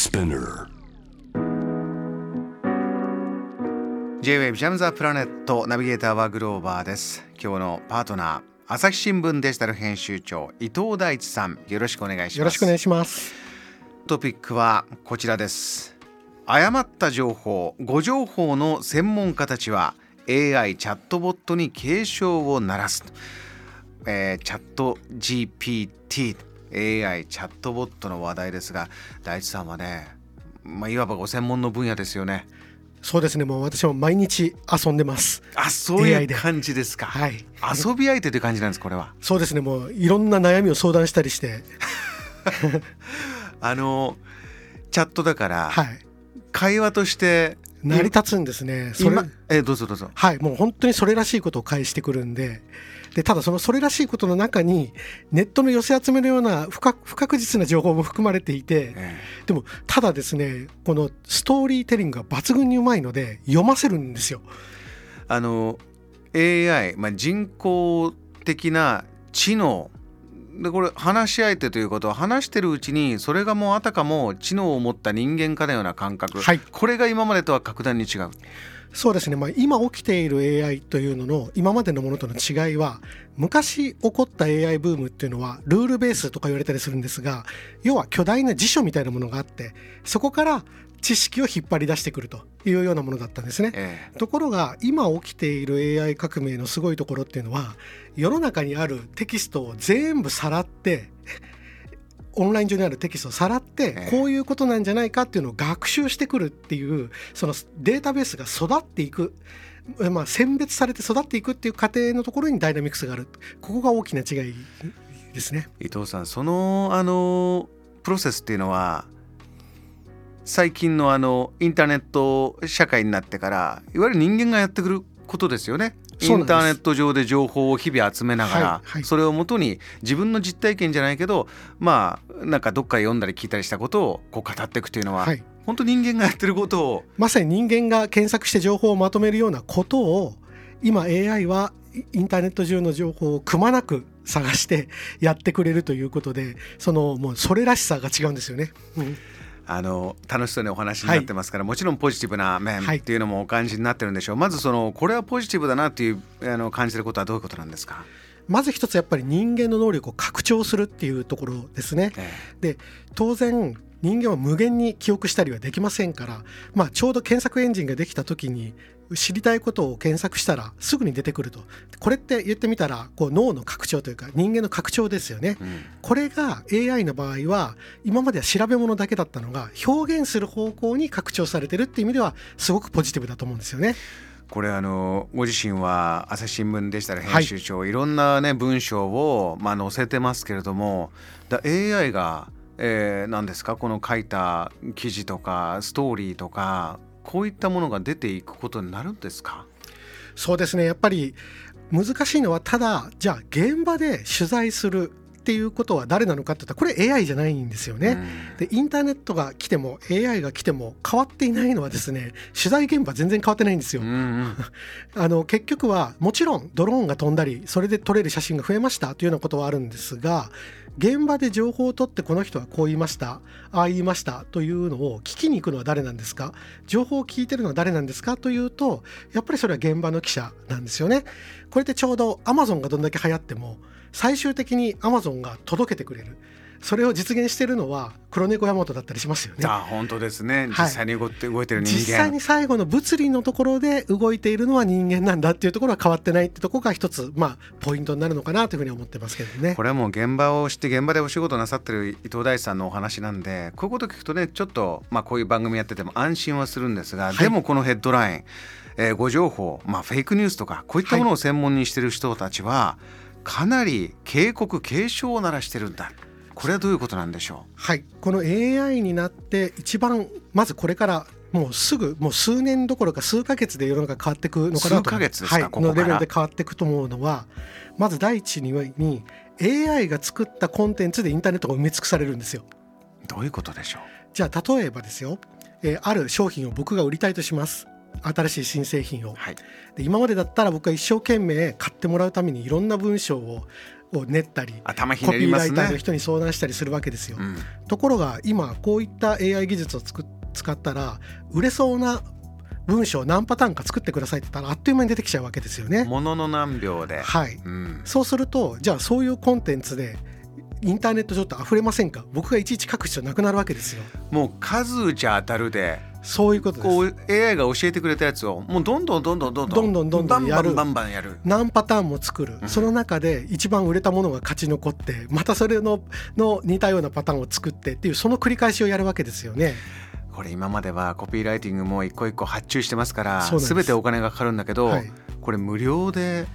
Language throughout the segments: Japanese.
Spinner. J-WAVE ジャムザプラネットナビゲーターはグローバーです。今日のパートナー朝日新聞デジタル編集長伊藤大地さんよろしくお願いします。よろしくお願いします。トピックはこちらです。誤った情報誤情報の専門家たちは AI チャットボットに警鐘を鳴らす、えー、チャット GPT AI チャットボットの話題ですが大地さんはね、まあ、いわばご専門の分野ですよね。そうですね。もう私も毎日遊んでます。あそういう感じですか。はい。遊び相手という感じなんですこれは。そうですね。もういろんな悩みを相談したりして。あのチャットだから、はい。会話として成り立つんですね。それ今えどうぞどうぞ。はいもう本当にそれらしいことを返してくるんで。でただそのそれらしいことの中にネットの寄せ集めのような不確不確実な情報も含まれていてえでもただですねこのストーリーテリングが抜群にうまいので読ませるんですよ。えあの AI、まあ、人工的な知能でこれ話し相手ということは話してるうちにそれがもうあたかも知能を持った人間かのような感覚、はい。これが今までとは格段に違うそうですね、まあ、今起きている AI というのの今までのものとの違いは昔起こった AI ブームっていうのはルールベースとか言われたりするんですが要は巨大な辞書みたいなものがあってそこから知識を引っ張り出してくるというようなものだったんですね。えところが今起きている AI 革命のすごいところっていうのは世の中にあるテキストを全部さらってオンライン上にあるテキストをさらってええこういうことなんじゃないかっていうのを学習してくるっていうそのデータベースが育っていく、まあ、選別されて育っていくっていう過程のところにダイナミクスがあるここが大きな違いですね。伊藤さんそのあのプロセスっていうのは最近のあのインターネット社会になってからいわゆる人間がやってくることですよね。インターネット上で情報を日々集めながら、それをもとに自分の実体験じゃないけどまあなんかどっかで読んだり聞いたりしたことをこう語っていくというのは、はい。本当人間がやってることをまさに人間が検索して情報をまとめるようなことを今 AI はインターネット上の情報をくまなく探してやってくれるということでそのもうそれらしさが違うんですよね。うんあの楽しそうにお話になってますから、もちろんポジティブな面はい。っていうのもお感じになってるんでしょう、まずそのこれはポジティブだなっていうあの感じてることはどういうことなんですか、まず一つやっぱり人間の能力を拡張するっていうところですね。え。で当然人間は無限に記憶したりはできませんから、まあ、ちょうど検索エンジンができた時に知りたいことを検索したらすぐに出てくるとこれって言ってみたらこう脳の拡張というか人間の拡張ですよね。えうんこれが AI の場合は今までは調べ物だけだったのが表現する方向に拡張されてるっていう意味ではすごくポジティブだと思うんですよね。これあのご自身は朝日新聞デジタル編集長、い、ろんなね文章を、まあ、載せてますけれどもだ AI が、えー、何ですか？この書いた記事とかストーリーとかこういったものが出ていくことになるんですか？そうですね。やっぱり難しいのはただじゃあ現場で取材するっていうことは誰なのかって言ったらこれ AI じゃないんですよね。でインターネットが来ても AI が来ても変わっていないのはですね取材現場全然変わってないんですようん。う んあの結局はもちろんドローンが飛んだりそれで撮れる写真が増えましたというようなことはあるんですが現場で情報を取ってこの人はこう言いましたああ言いましたというのを聞きに行くのは誰なんですか？情報を聞いてるのは誰なんですか？というとやっぱりそれは現場の記者なんですよね。これってちょうど Amazon がどんだけ流行っても最終的に Amazon が届けてくれる。それを実現しているのは黒猫山本だったりしますよね。あ本当ですね。実はい。際に動いて,、動いてる人間。実際に最後の物理のところで動いているのは人間なんだっていうところは変わってないってところが一つまあポイントになるのかなというふうに思ってますけどね。こ。れはもう現場を知って現場でお仕事なさってる伊藤大地さんのお話なんでこういうこと聞くとねちょっと、まあ、こういう番組やってても安心はするんですが、い。でもこのヘッドライン、えー誤情報、まあ、フェイクニュースとかこういったものを専門にしてる人たちは、かなり警告警鐘を鳴らしてるんだ。これはどういうことなんでしょはい、この AI になって一番まずこれからもうすぐもう数年どころか数ヶ月で世の中変わっていくのかなと。数ヶ月ですかはい、ここから。のレベルで変わっていくと思うのはまず第一にに AI が作ったコンテンツでインターネットが埋め尽くされるんですよ。うどういうことでしょう？じゃあ例えばですよ、えーある商品を僕が売りたいとします新しい新製品を。はい。で今までだったら僕は一生懸命買ってもらうためにいろんな文章をを練ったり頭ひコピーライターの人に相談したりするわけですよ。うん。ところが今こういった AI 技術をつく使ったら売れそうな文章を何パターンか作ってくださいって言ったらあっという間に出てきちゃうわけですよね。ものの何秒で、はい、うん、そうするとじゃあそういうコンテンツでインターネット上って溢れませんか？僕がいちいち書く必要なくなるわけですよ。もう数打ち当たるでそういうことです。こう AI が教えてくれたやつをもうどんどんどんどんどんどんどんどんどんやる。バンバンやる。何パターンも作る、うん。その中で一番売れたものが勝ち残ってまたそれのの似たようなパターンを作ってっていうその繰り返しをやるわけですよね。これ今まではコピーライティングも一個一個発注してますからす。全てお金がかかるんだけど、はい、これ無料で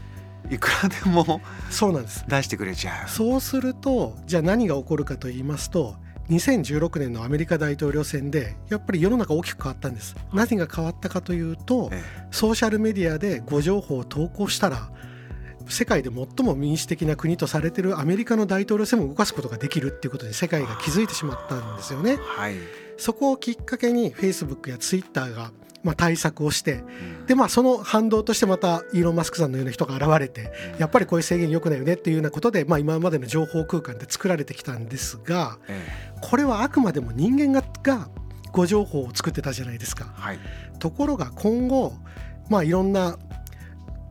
いくらでもそうなんです。出してくれちゃう。そうするとじゃあ何が起こるかと言いますと2016年のアメリカ大統領選でやっぱり世の中大きく変わったんです。何が変わったかというとえソーシャルメディアで誤情報を投稿したら世界で最も民主的な国とされているアメリカの大統領選も動かすことができるっていうことに世界が気づいてしまったんですよね。はい、そこをきっかけに Facebook や Twitter がまあ対策をしてうん。でまあその反動としてまたイーロン・マスクさんのような人が現れてやっぱりこういう制限良くないよねっていうようなことで、まあ、今までの情報空間で作られてきたんですがえこれはあくまでも人間がが誤情報を作ってたじゃないですか。えはい。ところが今後まあいろんな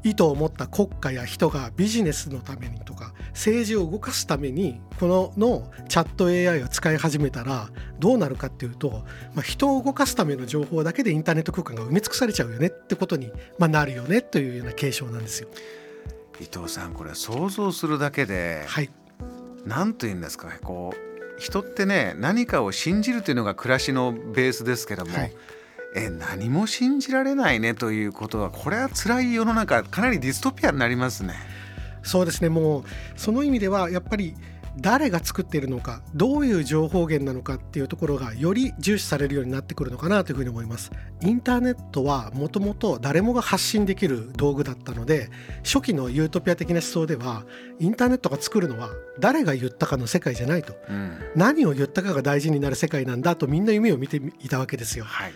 意図を持った国家や人がビジネスのためにとか政治を動かすためにこののチャット AI を使い始めたらどうなるかっていうと、まあ、人を動かすための情報だけでインターネット空間が埋め尽くされちゃうよねってことに、まあ、なるよねというような継承なんですよ。伊藤さんこれ想像するだけではい、何と言うんですかねこう人ってね何かを信じるというのが暮らしのベースですけども、はいえ何も信じられないねということはこれは辛い世の中かなりディストピアになりますね。そうですね。もうその意味ではやっぱり誰が作っているのかどういう情報源なのかっていうところがより重視されるようになってくるのかなというふうに思います。インターネットはもともと誰もが発信できる道具だったので初期のユートピア的な思想ではインターネットが作るのは誰が言ったかの世界じゃないと。うん。何を言ったかが大事になる世界なんだとみんな夢を見ていたわけですよ。はい。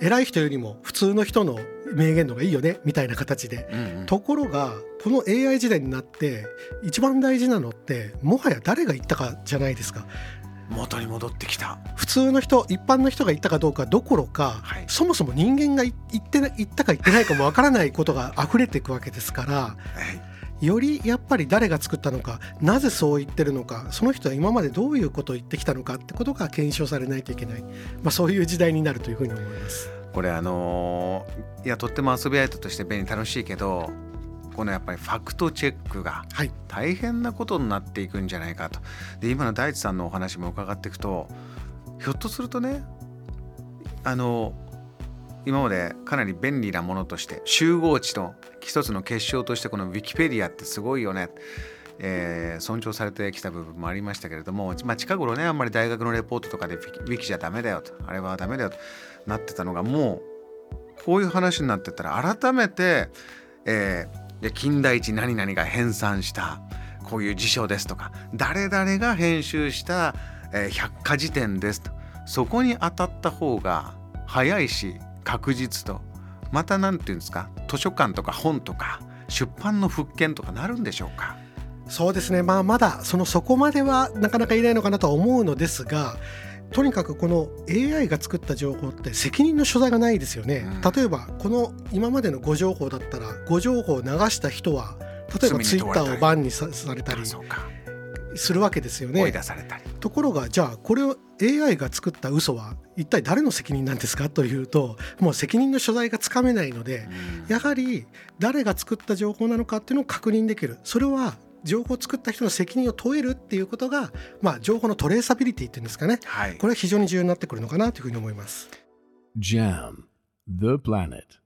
偉い人よりも普通の人の名言の方がいいよねみたいな形で。うんうん。ところがこの AI 時代になって一番大事なのってもはや誰が言ったかじゃないですか。元に戻ってきた。普通の人一般の人が言ったかどうかどころか、はい。そもそも人間が言ってな言ったか言ってないかもわからないことが溢れていくわけですからはい。よりやっぱり誰が作ったのかなぜそう言ってるのかその人は今までどういうことを言ってきたのかってことが検証されないといけない、まあ、そういう時代になるというふうに思います。これあのーいやとっても遊び相手として便利楽しいけどこのやっぱりファクトチェックがはい。大変なことになっていくんじゃないかと。で今の大地さんのお話も伺っていくとひょっとするとねあの今までかなり便利なものとして集合値の一つの結晶としてこのウィキペディアってすごいよね、えー尊重されてきた部分もありましたけれども、まあ、近頃ねあんまり大学のレポートとかでウィキじゃダメだよとあれはダメだよとなってたのがもうこういう話になってたら改めて、えーいや金田一何々が編纂したこういう辞書ですとか誰々が編集した、えー百科事典ですとそこに当たった方が早いし確実とまた何て言うんですか図書館とか本とか出版の復権とかなるんでしょうか。そうですね。まあまだそのそこまではなかなかいないのかなとは思うのですがとにかくこの AI が作った情報って責任の所在がないですよね、うん。例えばこの今までの誤情報だったら誤情報を流した人は例えばツイッターをバンにさされたりするわけですよね。出されたり、ところがじゃあこれを AI が作った嘘は一体誰の責任なんですか？というともう責任の所在がつかめないのでうん。やはり誰が作った情報なのかっていうのを確認できる。それは情報を作った人の責任を問えるっていうことが、まあ、情報のトレーサビリティっていうんですかねはいこれは非常に重要になってくるのかなというふうに思います。Jam, the planet.